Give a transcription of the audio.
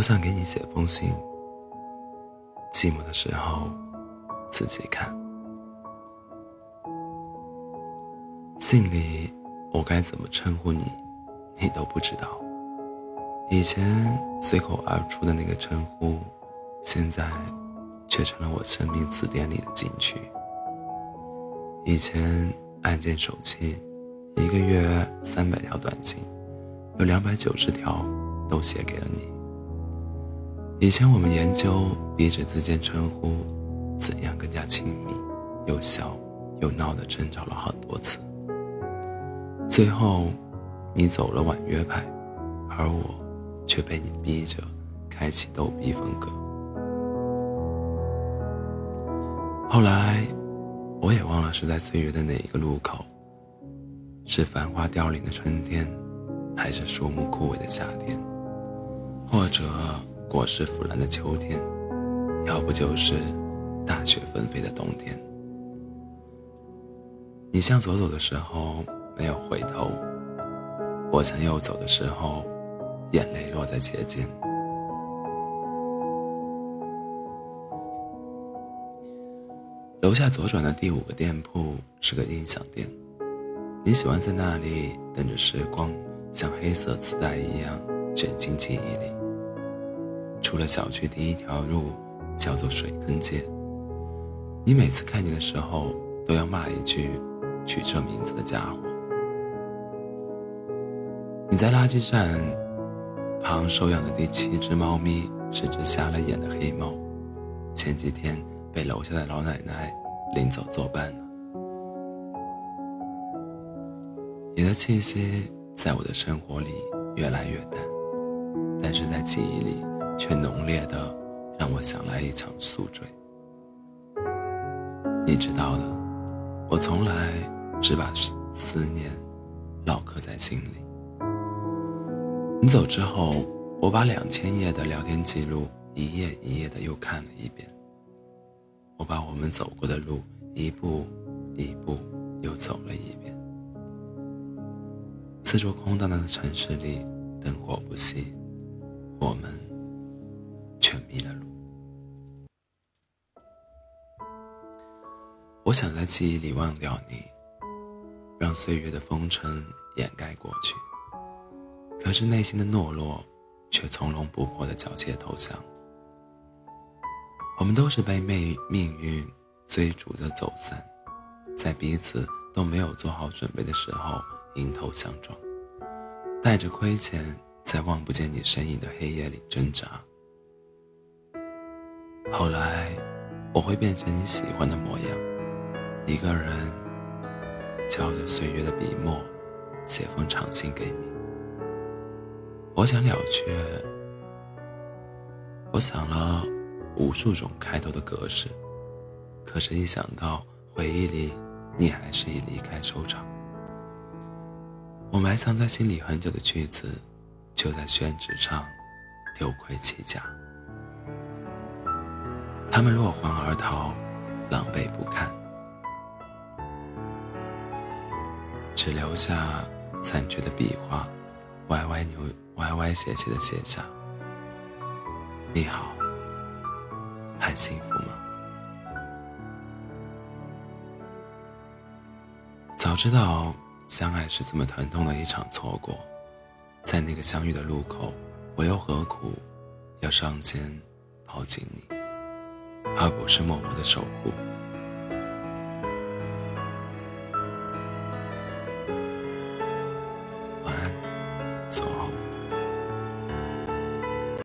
我想给你写封信，寂寞的时候自己看。信里我该怎么称呼你，你都不知道。以前随口而出的那个称呼，现在却成了我生命词典里的禁区。以前按键手机，一个月三百条短信，有两百九十条都写给了你。以前我们研究彼此之间称呼怎样更加亲密，又笑又闹的争吵了很多次。最后，你走了婉约派，而我。却被你逼着开启逗逼风格。后来，我也忘了是在岁月的哪一个路口，是繁花凋零的春天，还是树木枯萎的夏天，或者果实腐烂的秋天，要不就是大雪纷飞的冬天。你向左走的时候没有回头，我向右走的时候。眼泪落在鞋尖。楼下左转的第五个店铺是个音响店，你喜欢在那里等着时光像黑色磁带一样卷进记忆里。出了小区第一条路叫做水坑街，你每次看见的时候都要骂一句：“取这名字的家伙。”你在垃圾站。旁收养的第七只猫咪是只瞎了眼的黑猫，前几天被楼下的老奶奶领走作伴了。你的气息在我的生活里越来越淡，但是在记忆里却浓烈的让我想来一场宿醉。你知道的，我从来只把思念烙刻在心里。你走之后，我把两千页的聊天记录一页一页的又看了一遍。我把我们走过的路一步一步又走了一遍。四座空荡荡的城市里，灯火不熄，我想在记忆里忘掉你，让岁月的风尘掩盖过去。可是内心的懦弱，却从容不迫的缴械投降。我们都是被命命运追逐着走散，在彼此都没有做好准备的时候迎头相撞，带着亏欠，在望不见你身影的黑夜里挣扎。后来，我会变成你喜欢的模样，一个人，敲着岁月的笔墨，写封长信给你。我想了却，我想了无数种开头的格式，可是，一想到回忆里你还是以离开收场，我埋藏在心里很久的句子，就在宣纸上丢盔弃甲。他们落荒而逃，狼狈不堪，只留下残缺的笔画，歪歪扭。歪歪斜斜的写下：“你好，还幸福吗？”早知道相爱是这么疼痛的一场错过，在那个相遇的路口，我又何苦要上前抱紧你，而不是默默的守护？